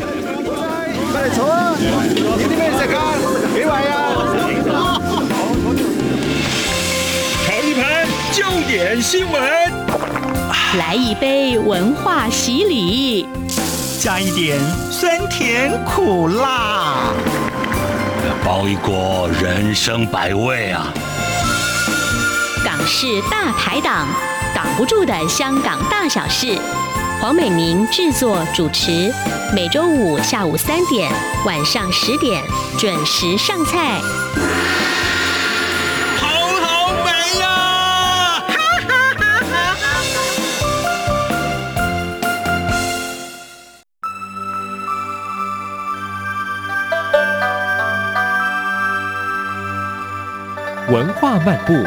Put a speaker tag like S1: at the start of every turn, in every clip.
S1: 快来坐啊！有啲咩食啊？几位啊？
S2: 尝一盘焦点新闻，
S3: 来一杯文化洗礼，
S4: 加一点酸甜苦辣，
S2: 包一锅人生百味啊！
S3: 港式大排档，挡不住的香港大小事。黄美明制作主持，每周五下午三点、晚上十点准时上菜。
S4: 好好美呀！
S5: 文化漫步。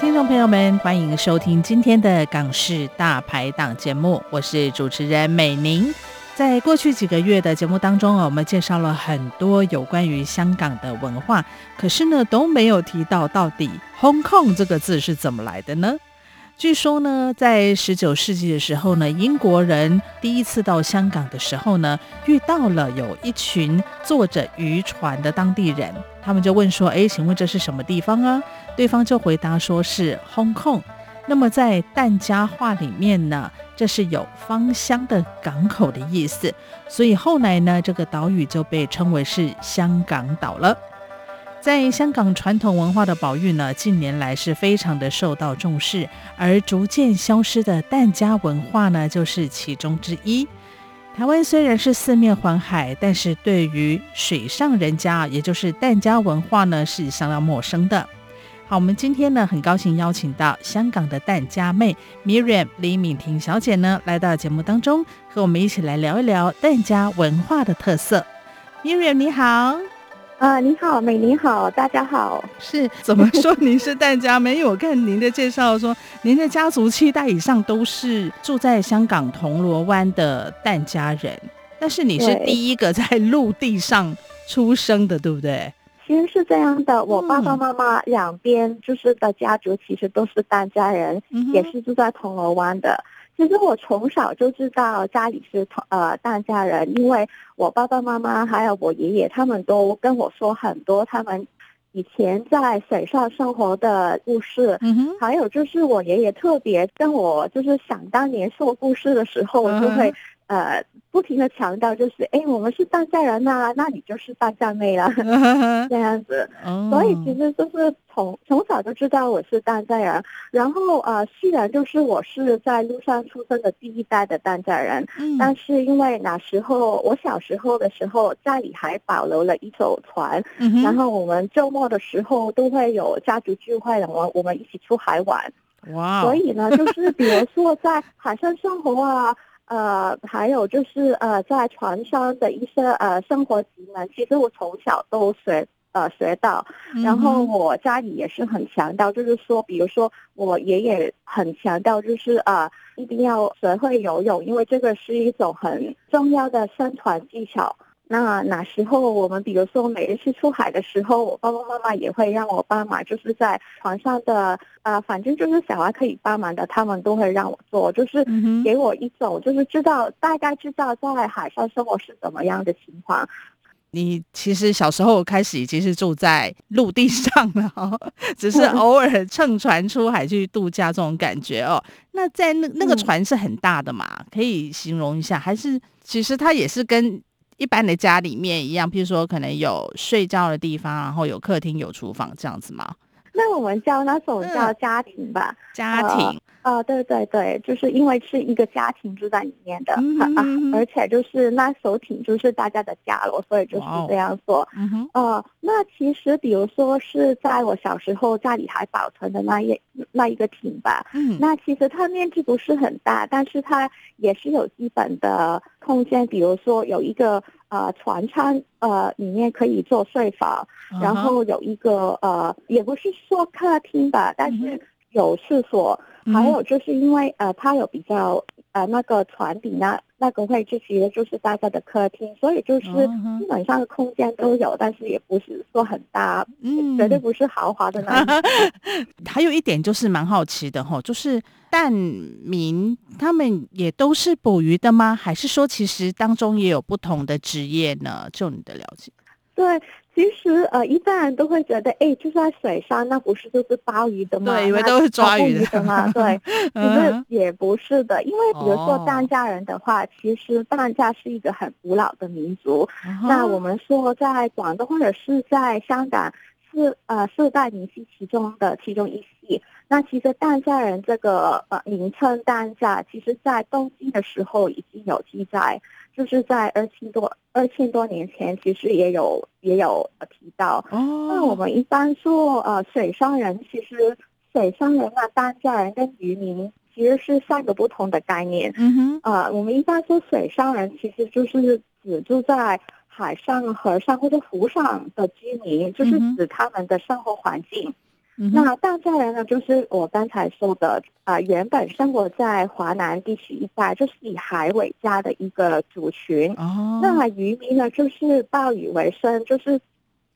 S6: 听众朋友们，欢迎收听今天的港式大排档节目，我是主持人美玲。在过去几个月的节目当中啊，我们介绍了很多有关于香港的文化，可是呢都没有提到到底 “Hong Kong” 这个字是怎么来的呢？据说呢，在十九世纪的时候呢，英国人第一次到香港的时候呢，遇到了有一群坐着渔船的当地人。他们就问说：“哎，请问这是什么地方啊？”对方就回答说是 Hong Kong。那么在疍家话里面呢，这是有芳香的港口的意思。所以后来呢，这个岛屿就被称为是香港岛了。在香港传统文化的保育呢，近年来是非常的受到重视，而逐渐消失的疍家文化呢，就是其中之一。台湾虽然是四面环海，但是对于水上人家，也就是疍家文化呢，是相当陌生的。好，我们今天呢，很高兴邀请到香港的蛋家妹 Miriam 李敏婷小姐呢，来到节目当中，和我们一起来聊一聊蛋家文化的特色。Miriam 你好。
S7: 啊、呃，你好，美玲好，大家好。
S6: 是怎么说您是蛋家妹？因为我看您的介绍说，您的家族七代以上都是住在香港铜锣湾的蛋家人，但是你是第一个在陆地上出生的，对，对不对？
S7: 其实是这样的，我爸爸妈妈两边就是的家族其实都是疍家人，嗯、也是住在铜锣湾的。其实我从小就知道家里是呃疍家人，因为我爸爸妈妈还有我爷爷他们都跟我说很多他们以前在水上生活的故事。嗯哼，还有就是我爷爷特别跟我就是想当年说故事的时候，我就会呃。不停的强调就是，哎，我们是疍家人呐、啊，那你就是疍家妹了，这样子。所以其实就是从从小就知道我是疍家人。然后呃，虽然就是我是在陆上出生的第一代的疍家人，但是因为那时候我小时候的时候家里还保留了一艘船，然后我们周末的时候都会有家族聚会，然后我们一起出海玩。哇！所以呢，就是比如说在海上生活啊。呃，还有就是呃，在船上的一些呃生活技能，其实我从小都学呃学到。然后我家里也是很强调，就是说，比如说我爷爷很强调，就是呃一定要学会游泳，因为这个是一种很重要的生存技巧。那哪时候我们比如说每一次出海的时候，我爸爸妈妈也会让我帮忙，就是在船上的呃，反正就是小孩可以帮忙的，他们都会让我做，就是给我一种就是知道大概知道在海上生活是怎么样的情况。
S6: 你其实小时候开始已经是住在陆地上了，只是偶尔乘船出海去度假这种感觉哦。那在那那个船是很大的嘛？可以形容一下，还是其实它也是跟。一般的家里面一样，譬如说可能有睡觉的地方，然后有客厅、有厨房这样子吗？
S7: 那我们叫那种叫家庭吧，
S6: 嗯、家庭。
S7: 呃、哦，对对对，就是因为是一个家庭住在里面的，嗯哼嗯哼。啊，而且就是那艘艇就是大家的家了，所以就是这样做。哦、嗯哼，呃，那其实比如说是在我小时候家里还保存的那一那一个艇吧，嗯，那其实它面积不是很大，但是它也是有基本的空间，比如说有一个呃船舱，呃里面可以做睡房，嗯、然后有一个呃也不是说客厅吧，但是有厕所。还有就是因为呃，它有比较呃那个船底那那个位置，其实就是大家的客厅，所以就是基本上的空间都有，但是也不是说很大，嗯，绝对不是豪华的那种。
S6: 还有一点就是蛮好奇的哈，就是疍民他们也都是捕鱼的吗？还是说其实当中也有不同的职业呢？就你的了解？
S7: 对。其实呃，一般人都会觉得，哎，就在水上，那不是就是鲍鱼的吗？
S6: 对，以为都是抓鱼的，
S7: 的吗？对，其实也不是的，因为比如说疍家人的话，哦、其实疍家是一个很古老的民族。哦、那我们说在广东或者是在香港，四呃四大民系其中的其中一系。那其实疍家人这个呃名称疍家，其实在东晋的时候已经有记载。就是在二千多二千多年前，其实也有也有提到。哦，那我们一般说，呃，水上人其实水上人啊，疍家人跟渔民其实是三个不同的概念。嗯哼，呃，我们一般说水上人，其实就是指住在海上、河上或者湖上的居民，就是指他们的生活环境。嗯、那大家人呢，就是我刚才说的啊、呃，原本生活在华南地区一带，就是以海为家的一个族群。哦，那渔民呢，就是捕鱼为生，就是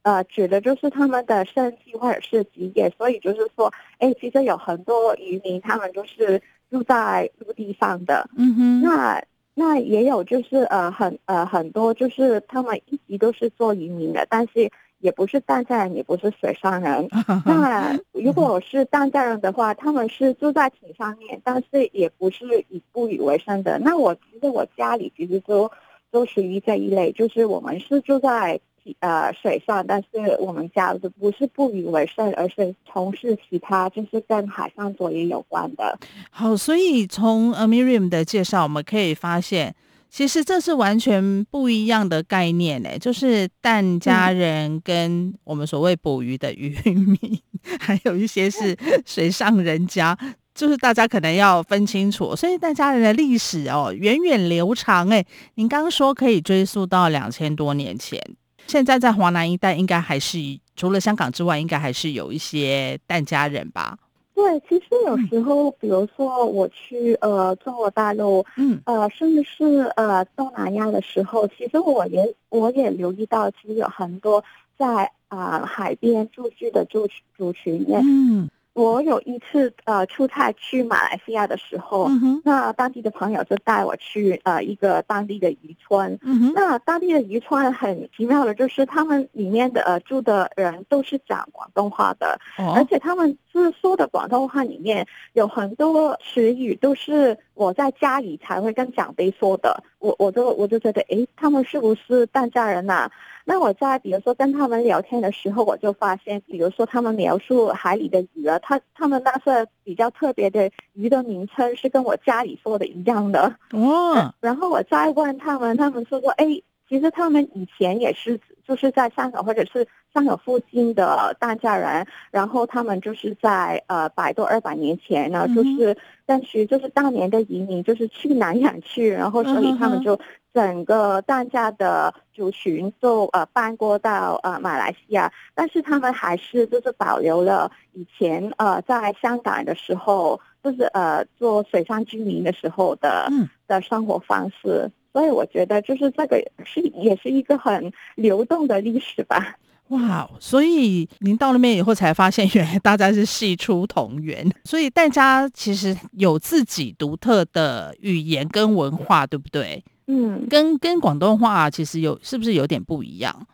S7: 呃，指的就是他们的生计或者是职业。所以就是说，哎，其实有很多渔民，他们就是住在陆地上的。嗯哼，那那也有就是呃很呃很多就是他们一直都是做渔民的，但是。也不是疍家人，也不是水上人。那如果是疍家人的话，他们是住在艇上面，但是也不是以捕鱼为生的。那我其实我家里其实都都属于这一类，就是我们是住在呃水上，但是我们家的不是捕鱼为生，而是从事其他就是跟海上作业有关的。
S6: 好，所以从 amiriam 的介绍，我们可以发现。其实这是完全不一样的概念呢，就是疍家人跟我们所谓捕鱼的渔民，嗯、还有一些是 水上人家，就是大家可能要分清楚。所以疍家人的历史哦，源远流长哎，您刚刚说可以追溯到两千多年前，现在在华南一带应该还是除了香港之外，应该还是有一些疍家人吧。
S7: 对，其实有时候，比如说我去呃中国大陆，嗯，呃，甚至是呃东南亚的时候，其实我也我也留意到，其实有很多在啊、呃、海边住居的住族群，嗯。我有一次呃出差去马来西亚的时候，嗯、那当地的朋友就带我去呃一个当地的渔村。那当地的渔村很奇妙的，就是他们里面的呃住的人都是讲广东话的，哦、而且他们是说的广东话里面有很多词语都是我在家里才会跟长辈说的。我我就我就觉得，诶，他们是不是疍家人呐、啊？那我在比如说跟他们聊天的时候，我就发现，比如说他们描述海里的鱼啊，他他们那是比较特别的鱼的名称是跟我家里说的一样的哦。然后我再问他们，他们说说，哎，其实他们以前也是就是在香港或者是香港附近的疍家人，然后他们就是在呃百多二百年前呢，就是但是就是当年的移民就是去南洋去，然后所以他们就。整个疍家的族群就呃搬过到呃马来西亚，但是他们还是就是保留了以前呃在香港的时候，就是呃做水上居民的时候的的生活方式，所以我觉得就是这个是也是一个很流动的历史吧。
S6: 哇，所以您到那边以后才发现，原来大家是系出同源，所以大家其实有自己独特的语言跟文化，对不对？嗯，跟跟广东话其实有是不是有点不一样？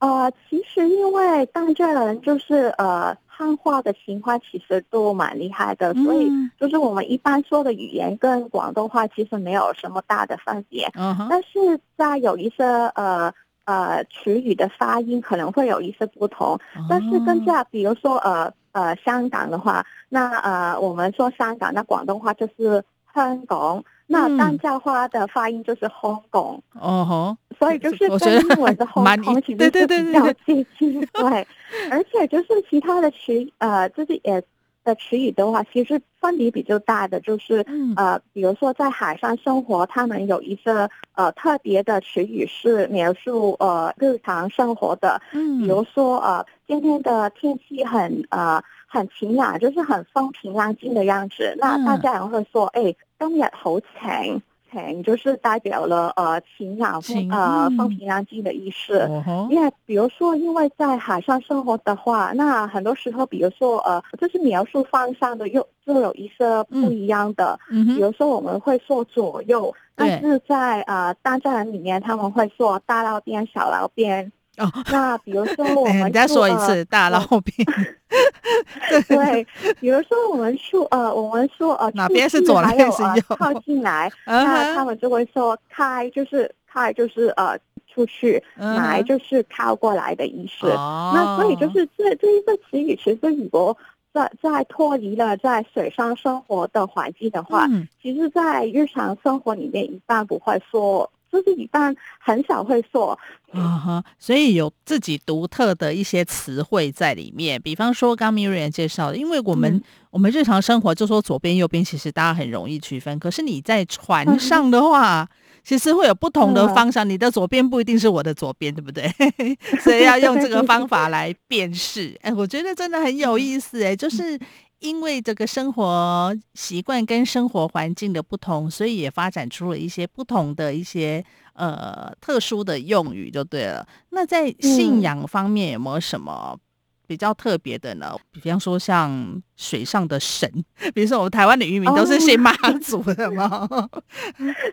S7: 呃，其实因为当家人就是呃汉话的情况其实都蛮厉害的，嗯、所以就是我们一般说的语言跟广东话其实没有什么大的分别。嗯哼，但是在有一些呃呃词语的发音可能会有一些不同，哦、但是跟在比如说呃呃香港的话，那呃我们说香港，那广东话就是香港。那疍家花的发音就是 “hong kong”，，哦吼，所以就是跟英文的 香港其实是比较接近，对，而且就是其他的词，呃，就是也的词语的话，其实分别比较大的，就是呃，比如说在海上生活，他们有一个呃特别的词语是描述呃日常生活的，嗯，比如说呃今天的天气很呃很晴朗，就是很风平浪静的样子，那大家也会说，哎。今日好晴。就是代表了呃晴朗风呃风平浪静的意思。嗯、因为比如说，因为在海上生活的话，那很多时候，比如说呃，就是描述方向的又就有一些不一样的。嗯、比如说我们会说左右，但是在呃大自然里面，他们会说大捞边、小捞边。哦，那比如说我们
S6: 再说一次大捞边。
S7: 对，比如说我们说呃，我们说呃，
S6: 哪边是左，哪边是右，
S7: 靠近来，那他们就会说开，就是开，就是呃出去，来就是靠过来的意思。那所以就是这这一个词语，其实如果在在脱离了在水上生活的环境的话，其实在日常生活里面一般不会说。就是一般很少会说，
S6: 啊哈，所以有自己独特的一些词汇在里面。比方说，刚 Miriam 介绍的，因为我们、嗯、我们日常生活就说左边右边，其实大家很容易区分。可是你在船上的话，嗯、其实会有不同的方向，嗯、你的左边不一定是我的左边，对不对？所以要用这个 方法来辨识。哎，我觉得真的很有意思，哎，就是。因为这个生活习惯跟生活环境的不同，所以也发展出了一些不同的一些呃特殊的用语，就对了。那在信仰方面有没有什么比较特别的呢？比方说像。水上的神，比如说我们台湾的渔民都是信妈 祖的吗？
S7: 哦、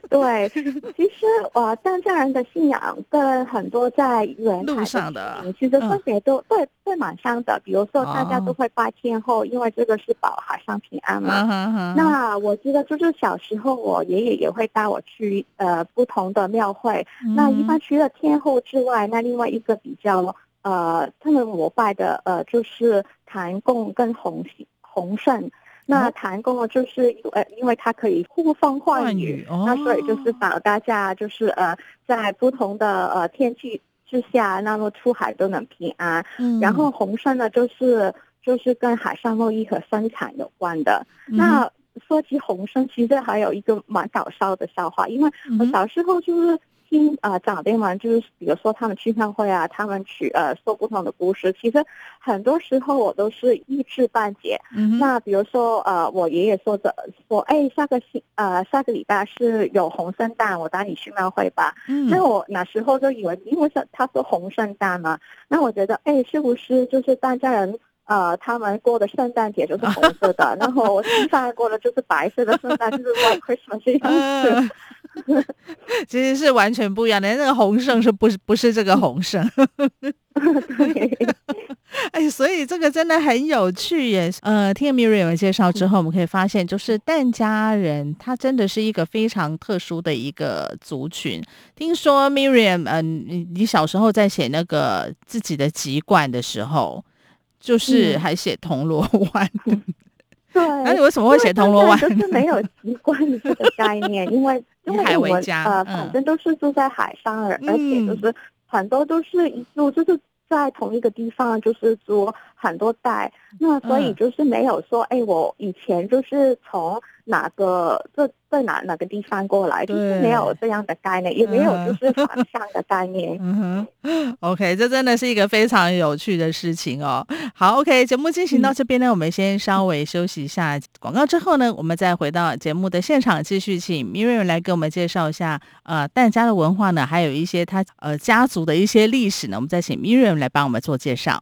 S7: 对，其实呃，疍家人的信仰跟很多在沿海上的，其实分别都对对蛮像的。比如说大家都会拜天后，哦、因为这个是保海上平安嘛。哦、那我记得就是小时候，我爷爷也会带我去呃不同的庙会。嗯、那一般除了天后之外，那另外一个比较呃，他们膜拜的呃就是谭公跟洪洪圣，那谭公呢，就是呃，因为他可以呼风唤雨，哦、那所以就是保大家就是呃，在不同的呃天气之下，那么出海都能平安。嗯、然后洪圣呢，就是就是跟海上贸易和生产有关的。嗯、那说起洪圣，其实还有一个蛮搞笑的笑话，因为我小时候就是。听啊，长辈们就是，比如说他们去庙会啊，他们去呃说不同的故事。其实很多时候我都是一知半解。嗯。那比如说呃，我爷爷说着说，哎，下个星呃下个礼拜是有红圣诞，我带你去庙会吧。嗯。那我那时候就以为，因为是他说红圣诞嘛，那我觉得哎，是不是就是大家人呃他们过的圣诞节就是红色的，然后我西方过的就是白色的圣诞，就是 White Christmas 这样子。呃
S6: 其实是完全不一样的，那个红圣是不是不是这个红圣？对，哎，所以这个真的很有趣耶。呃，听 Miriam 介绍之后，我们可以发现，就是疍家人，他真的是一个非常特殊的一个族群。听说 Miriam，嗯、呃，你你小时候在写那个自己的籍贯的时候，就是还写铜锣湾。嗯
S7: 对，
S6: 那你为什么会写铜锣湾？
S7: 就是没有习惯这个概念，因为因为我们呃，反正都是住在海上，而而且就是很多都是一住就是在同一个地方，就是住很多代，那所以就是没有说，哎，我以前就是从哪个这。在哪哪个地方过来，就是没有这样的概念，也没有就是反向的概念。
S6: 嗯哼，OK，这真的是一个非常有趣的事情哦。好，OK，节目进行到这边呢，嗯、我们先稍微休息一下广告，之后呢，我们再回到节目的现场，继续请 Miriam 来给我们介绍一下呃疍家的文化呢，还有一些他呃家族的一些历史呢，我们再请 Miriam 来帮我们做介绍。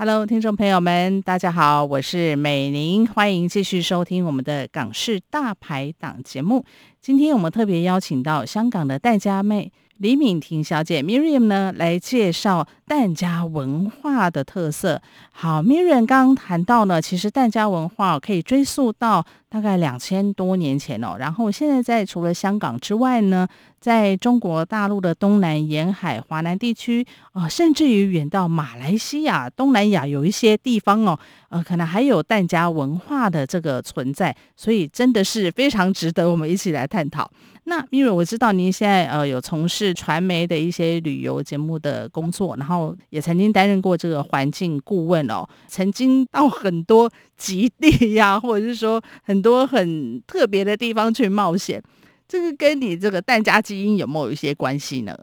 S6: Hello，听众朋友们，大家好，我是美玲，欢迎继续收听我们的港式大排档节目。今天我们特别邀请到香港的戴家妹。李敏婷小姐 Miriam 呢，来介绍疍家文化的特色。好，Miriam 刚刚谈到呢，其实疍家文化可以追溯到大概两千多年前哦。然后现在在除了香港之外呢，在中国大陆的东南沿海、华南地区啊、呃，甚至于远到马来西亚、东南亚有一些地方哦，呃，可能还有疍家文化的这个存在。所以真的是非常值得我们一起来探讨。那因为我知道您现在呃有从事传媒的一些旅游节目的工作，然后也曾经担任过这个环境顾问哦，曾经到很多极地呀、或者是说很多很特别的地方去冒险。这个跟你这个淡家基因有没有一些关系呢？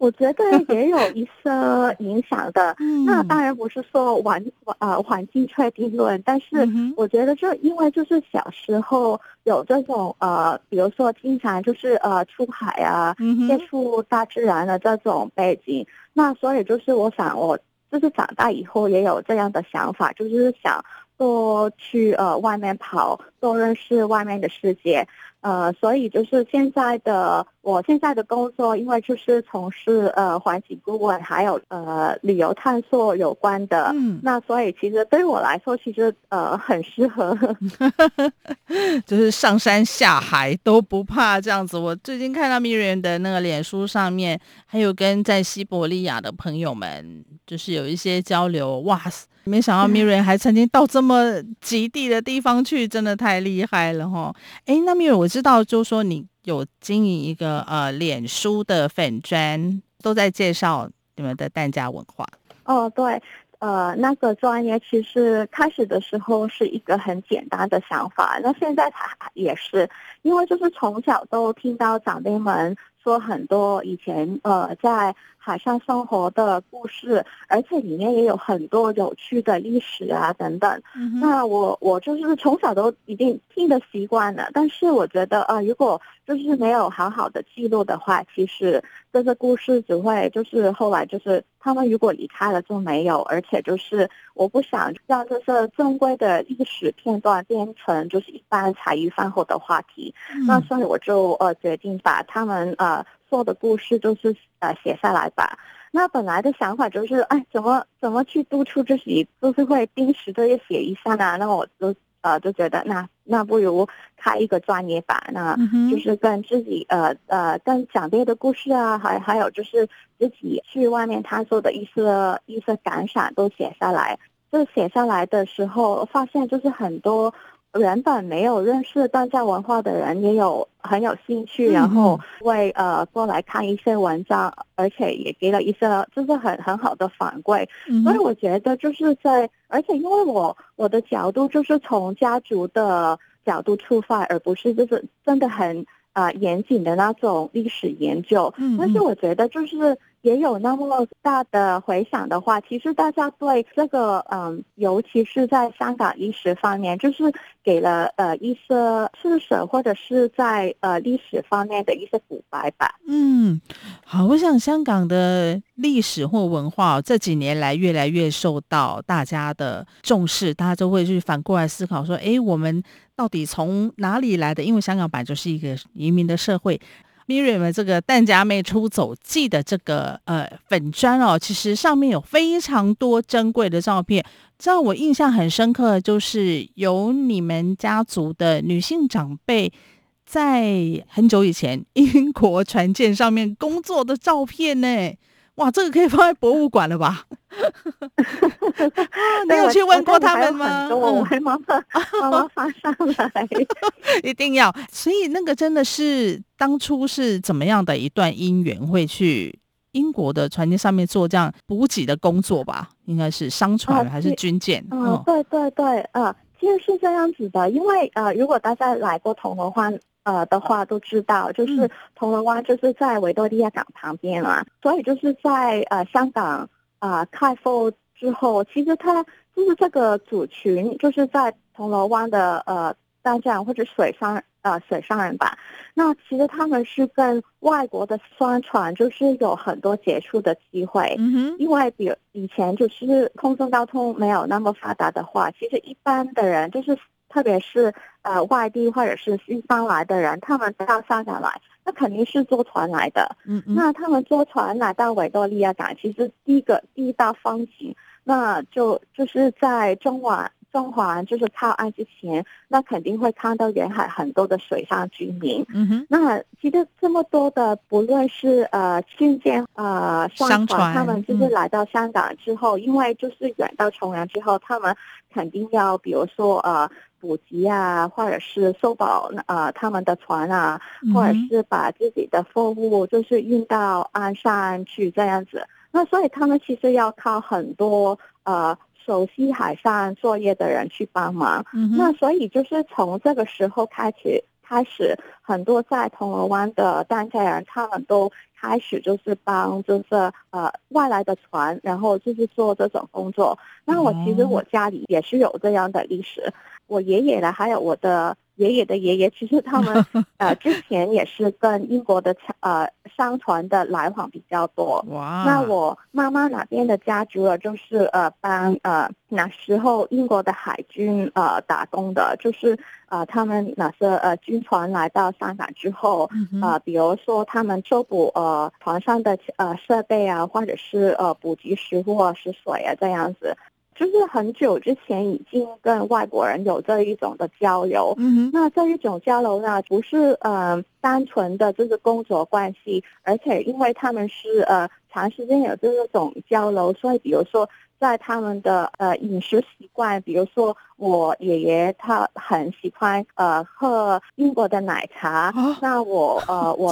S7: 我觉得 也有一些影响的。那当然不是说环呃环境确定论，但是我觉得就因为就是小时候有这种呃，比如说经常就是呃出海啊，接触大自然的这种背景，那所以就是我想我就是长大以后也有这样的想法，就是想多去呃外面跑，多认识外面的世界。呃，所以就是现在的我现在的工作，因为就是从事呃环境顾问，还有呃旅游探索有关的，嗯，那所以其实对于我来说，其实呃很适合，
S6: 就是上山下海都不怕这样子。我最近看到 Miriam 的那个脸书上面，还有跟在西伯利亚的朋友们，就是有一些交流，哇塞！没想到 Miriam 还曾经到这么极地的地方去，真的太厉害了哈！哎，那 Miriam 我知道，就是说你有经营一个呃脸书的粉专，都在介绍你们的淡家文化。
S7: 哦，对，呃，那个专业其实开始的时候是一个很简单的想法，那现在它也是，因为就是从小都听到长辈们说很多以前呃在。海上生活的故事，而且里面也有很多有趣的历史啊等等。嗯、那我我就是从小都已经听得习惯了，但是我觉得啊、呃，如果就是没有好好的记录的话，其实这个故事只会就是后来就是他们如果离开了就没有，而且就是我不想让这些正规的历史片段变成就是一般茶余饭后的话题。嗯、那所以我就呃决定把他们呃。做的故事就是呃写下来吧。那本来的想法就是，哎，怎么怎么去督促自己，就是会定时的写一下呢？那我就呃就觉得，那那不如开一个专业版。那就是跟自己呃呃跟长辈的故事啊，还还有就是自己去外面探索的一些一些感想都写下来。就写下来的时候，发现就是很多。原本没有认识淡家文化的人也有很有兴趣，然后会呃过来看一些文章，而且也给了一些就是很很好的反馈。所以我觉得就是在，而且因为我我的角度就是从家族的角度出发，而不是就是真的很啊严谨的那种历史研究。但是我觉得就是。也有那么大的回响的话，其实大家对这个，嗯，尤其是在香港历史方面，就是给了呃一些知识，或者是在呃历史方面的一些补白吧。
S6: 嗯，好，我想香港的历史或文化这几年来越来越受到大家的重视，大家都会去反过来思考说，哎，我们到底从哪里来的？因为香港本来就是一个移民的社会。Miriam 这个《淡家妹出走记》的这个呃粉砖哦，其实上面有非常多珍贵的照片。让我印象很深刻的就是有你们家族的女性长辈在很久以前英国船舰上面工作的照片呢。哇，这个可以放在博物馆了吧？你有去问过他们吗？
S7: 我会慢慢慢慢发上来，
S6: 一定要。所以那个真的是当初是怎么样的一段姻缘，会去英国的船舰上面做这样补给的工作吧？应该是商船还是军舰？
S7: 嗯、呃，对对对，呃，其实是这样子的。因为呃，如果大家来过铜锣湾。呃的话都知道，就是铜锣湾就是在维多利亚港旁边啊，所以就是在呃香港啊、呃、开埠之后，其实它就是这个族群，就是在铜锣湾的呃淡江或者水上呃水上人吧。那其实他们是跟外国的商船就是有很多接触的机会，嗯哼，因为比如以前就是空中交通没有那么发达的话，其实一般的人就是。特别是呃外地或者是西方来的人，他们到香港来，那肯定是坐船来的。嗯嗯。那他们坐船来到维多利亚港，其实第一个第一道风景，那就就是在中环中环就是靠岸之前，那肯定会看到沿海很多的水上居民。嗯哼。那其实这么多的，不论是呃新建呃商船，他们就是来到香港之后，嗯、因为就是远到重洋之后，他们肯定要比如说呃。补给啊，或者是收保呃他们的船啊，或者是把自己的货物就是运到岸上去这样子。那所以他们其实要靠很多呃熟悉海上作业的人去帮忙。嗯、那所以就是从这个时候开始，开始很多在铜锣湾的当家人，他们都开始就是帮就是呃外来的船，然后就是做这种工作。那我其实我家里也是有这样的历史，我爷爷呢，还有我的。爷爷的爷爷，其实他们 呃之前也是跟英国的呃商船的来往比较多。哇！那我妈妈那边的家族啊，就是呃帮呃那时候英国的海军呃打工的，就是呃他们那些呃军船来到香港之后，呃比如说他们修补呃船上的呃设备啊，或者是呃补给食物啊、食水啊这样子。就是很久之前已经跟外国人有这一种的交流，那这一种交流呢，不是呃单纯的就是工作关系，而且因为他们是呃长时间有这种交流，所以比如说。在他们的呃饮食习惯，比如说我爷爷他很喜欢呃喝英国的奶茶，哦、那我呃我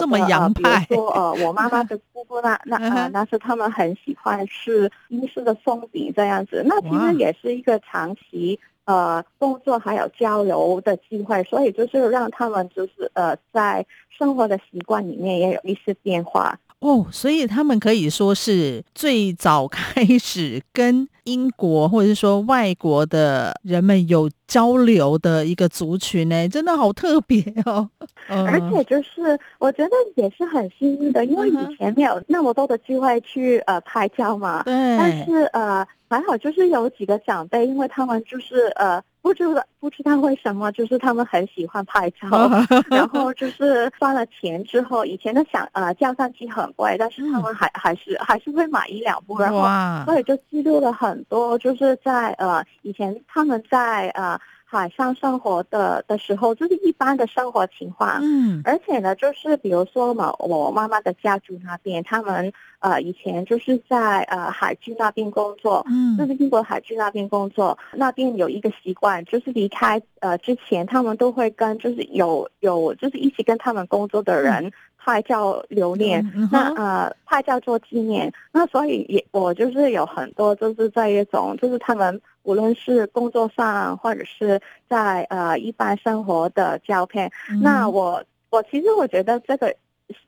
S7: 比如说呃我妈妈的姑姑那那 呃那是他们很喜欢吃英式的松饼这样子，那其实也是一个长期呃工作还有交流的机会，所以就是让他们就是呃在生活的习惯里面也有一些变化。
S6: 哦，所以他们可以说是最早开始跟英国或者是说外国的人们有交流的一个族群呢，真的好特别哦。
S7: 而且就是我觉得也是很幸运的，因为以前没有那么多的机会去呃拍照嘛。对。但是呃还好，就是有几个长辈，因为他们就是呃。不知道不知道为什么，就是他们很喜欢拍照，然后就是花了钱之后，以前的相呃照相机很贵，但是他们还还是还是会买一两部，然后所以就记录了很多，就是在呃以前他们在呃。海上生活的的时候，就是一般的生活情况。嗯，而且呢，就是比如说嘛，我妈妈的家族那边，他们呃以前就是在呃海军那边工作，嗯，就是英国海军那边工作，那边有一个习惯，就是离开呃之前，他们都会跟就是有有就是一起跟他们工作的人。嗯拍照留念，嗯、那呃拍照做纪念，那所以也我就是有很多就是这一种就是他们无论是工作上或者是在呃一般生活的照片，嗯、那我我其实我觉得这个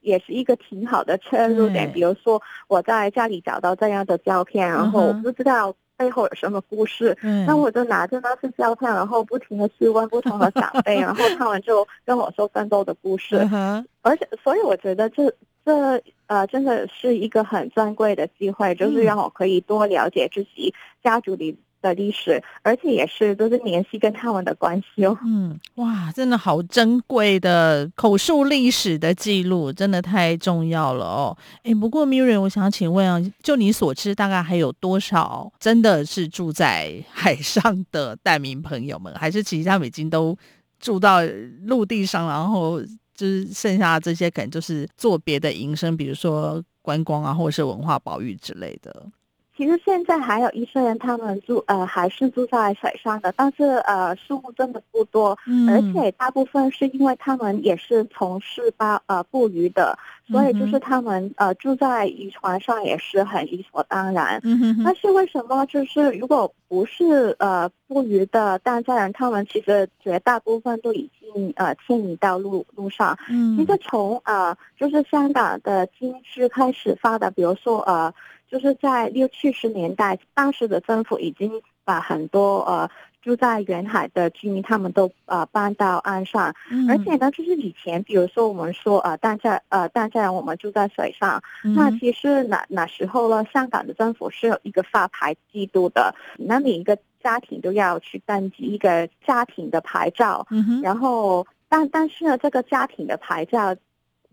S7: 也是一个挺好的切入点，比如说我在家里找到这样的照片，然后我不知道。背后有什么故事？嗯，那我就拿着那份照片，然后不停的去问不同的长辈，然后他们就跟我说奋斗的故事。而且，所以我觉得这这呃，真的是一个很珍贵的机会，就是让我可以多了解自己家族里。的历史，而且也是都是联系跟他们的关系哦。嗯，
S6: 哇，真的好珍贵的口述历史的记录，真的太重要了哦。哎，不过 Miriam，我想请问啊，就你所知，大概还有多少真的是住在海上的难民朋友们，还是其实他们已经都住到陆地上，然后就是剩下这些可能就是做别的营生，比如说观光啊，或者是文化保育之类的。
S7: 其实现在还有一些人，他们住呃还是住在水上的，但是呃数目真的不多，嗯、而且大部分是因为他们也是从事捕呃捕鱼的，所以就是他们呃住在渔船上也是很理所当然。嗯、哼哼但是为什么就是如果不是呃捕鱼的当家人，他们其实绝大部分都已经呃迁移到路路上。嗯，其实从呃就是香港的经济开始发达，比如说呃。就是在六七十年代，当时的政府已经把很多呃住在沿海的居民，他们都呃搬到岸上，嗯、而且呢，就是以前，比如说我们说呃当家呃当家，我们住在水上，嗯、那其实哪哪时候呢，香港的政府是有一个发牌制度的，那每一个家庭都要去登记一个家庭的牌照，嗯、哼。然后但但是呢，这个家庭的牌照。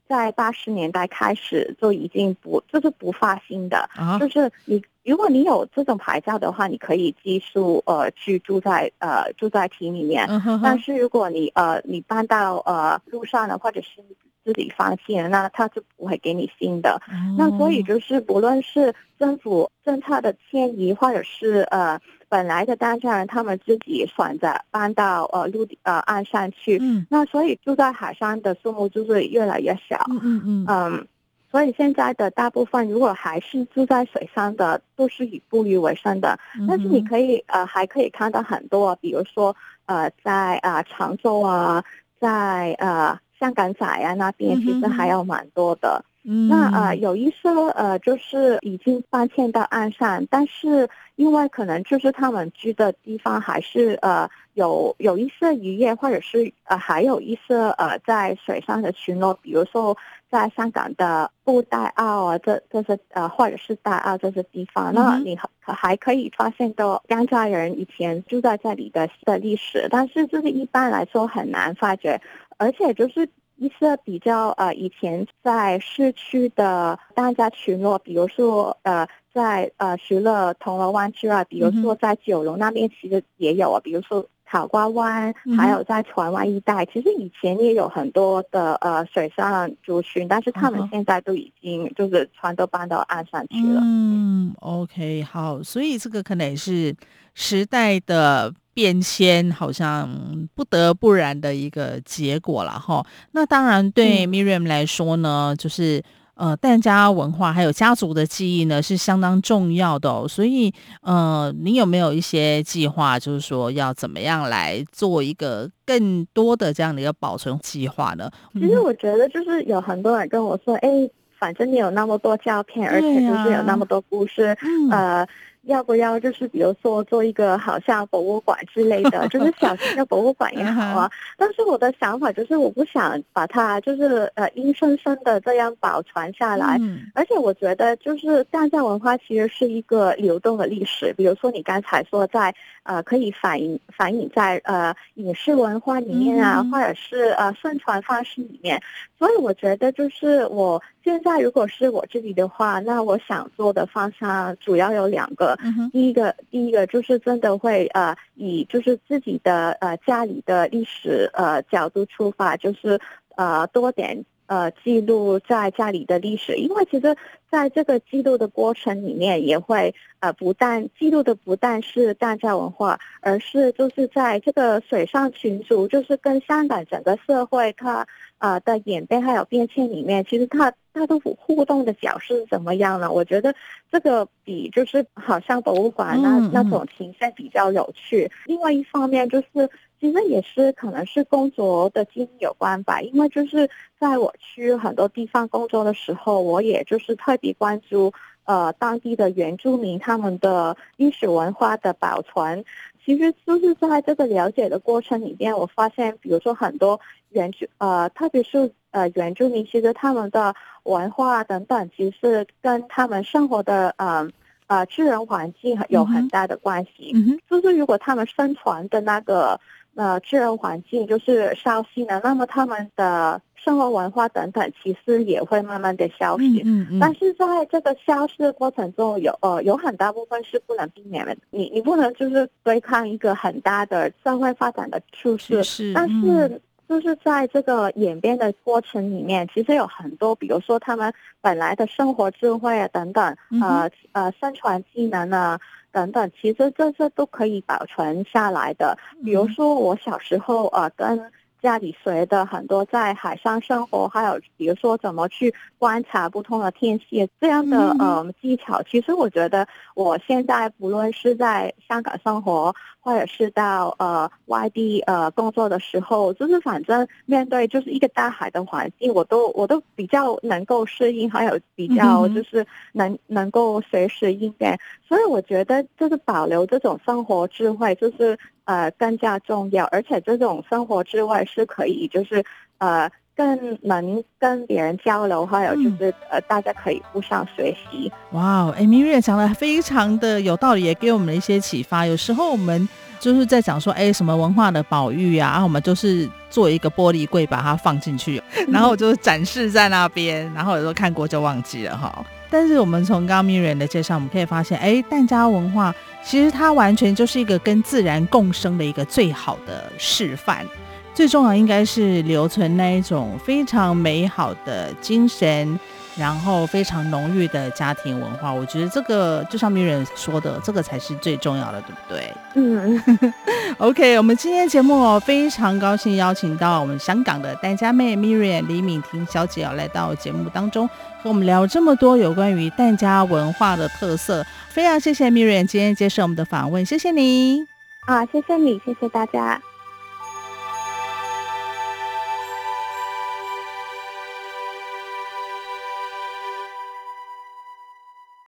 S7: 在八十年代开始就已经不就是不发新的，啊、就是你如果你有这种牌照的话，你可以寄宿呃去住在呃住在厅里面。但是如果你呃你搬到呃路上了，或者是自己放弃了，那他就不会给你新的。哦、那所以就是不论是政府政策的迁移，或者是呃。本来的当家人，他们自己选择搬到呃陆地呃岸上去，嗯，那所以住在海上的数目就是越来越小，嗯嗯嗯，所以现在的大部分如果还是住在水上的，都是以捕鱼为生的。但是你可以呃还可以看到很多，比如说呃在啊、呃、长洲啊，在呃香港仔啊那边，其实还有蛮多的。嗯、那呃有一些呃就是已经搬迁到岸上，但是因为可能就是他们居的地方还是呃有有一些渔业，或者是呃还有一些呃在水上的巡逻，比如说在香港的布袋澳啊，这这些呃或者是大澳这些地方，嗯、那你还还可以发现到疍家人以前住在这里的的历史，但是就是一般来说很难发掘，而且就是。一些比较呃，以前在市区的大家群落，比如说呃，在呃，除了铜锣湾之外，比如说在九龙那边其实也有啊，比如说草瓜湾，还有在船湾一带，其实以前也有很多的呃水上族群，但是他们现在都已经就是船都搬到岸上去了。
S6: 嗯，OK，好，所以这个可能也是时代的。变迁好像不得不然的一个结果了哈。那当然对 Miriam 来说呢，嗯、就是呃，疍家文化还有家族的记忆呢是相当重要的哦。所以呃，你有没有一些计划，就是说要怎么样来做一个更多的这样的一个保存计划呢？
S7: 其实我觉得就是有很多人跟我说，哎，反正你有那么多照片，而且就是有那么多故事，嗯、呃。要不要就是比如说做一个好像博物馆之类的，就是小型的博物馆也好啊。但是我的想法就是我不想把它就是呃阴森森的这样保存下来。而且我觉得就是藏家文化其实是一个流动的历史。比如说你刚才说在呃可以反映反映在呃影视文化里面啊，或者是呃宣传方式里面。所以我觉得就是我现在如果是我自己的话，那我想做的方向主要有两个。嗯、第一个，第一个就是真的会呃，以就是自己的呃家里的历史呃角度出发，就是呃多点呃记录在家里的历史，因为其实在这个记录的过程里面，也会呃不但记录的不但是大家文化，而是就是在这个水上群族，就是跟香港整个社会它呃的演变还有变迁里面，其实它。它的互动的角是怎么样呢？我觉得这个比就是好像博物馆那那种形象比较有趣。另外一方面就是，其实也是可能是工作的经历有关吧。因为就是在我去很多地方工作的时候，我也就是特别关注呃当地的原住民他们的历史文化的保存。其实就是在这个了解的过程里面，我发现，比如说很多原住呃，特别是呃原住民，其实他们的文化等等，其实跟他们生活的呃呃自然环境有很大的关系。嗯，就是如果他们生存的那个呃自然环境就是消失了，那么他们的。生活文化等等，其实也会慢慢的消失。嗯嗯。但是在这个消失的过程中有，有呃有很大部分是不能避免的。你你不能就是对抗一个很大的社会发展的趋势。是。但是就是在这个演变的过程里面，其实有很多，比如说他们本来的生活智慧啊等等，呃呃生存技能啊等等，其实这些都可以保存下来的。比如说我小时候呃跟。家里学的很多在海上生活，还有比如说怎么去观察不同的天气这样的呃技巧，其实我觉得我现在不论是在香港生活，或者是到呃外地呃工作的时候，就是反正面对就是一个大海的环境，我都我都比较能够适应，还有比较就是能能够随时应变，所以我觉得就是保留这种生活智慧，就是。呃，更加重要，而且这种生活之外是可以，就是呃，更能跟别人交流，还有就是呃，大家可以互相学习。
S6: 哇哦，哎，Miriam 讲的非常的有道理，也给我们一些启发。有时候我们就是在讲说，哎，什么文化的保育啊，然后我们就是做一个玻璃柜把它放进去，然后我就展示在那边，然后有时候看过就忘记了哈。但是我们从刚刚 Miriam 的介绍，我们可以发现，哎，疍家文化其实它完全就是一个跟自然共生的一个最好的示范。最重要应该是留存那一种非常美好的精神，然后非常浓郁的家庭文化。我觉得这个就像 Miriam 说的，这个才是最重要的，对不对？
S7: 嗯，
S6: OK，我们今天节目哦，非常高兴邀请到我们香港的戴家妹 Miriam 李敏婷小姐要来到节目当中，和我们聊这么多有关于戴家文化的特色。非常谢谢 Miriam 今天接受我们的访问，谢谢你。
S7: 啊，谢谢你，谢谢大家。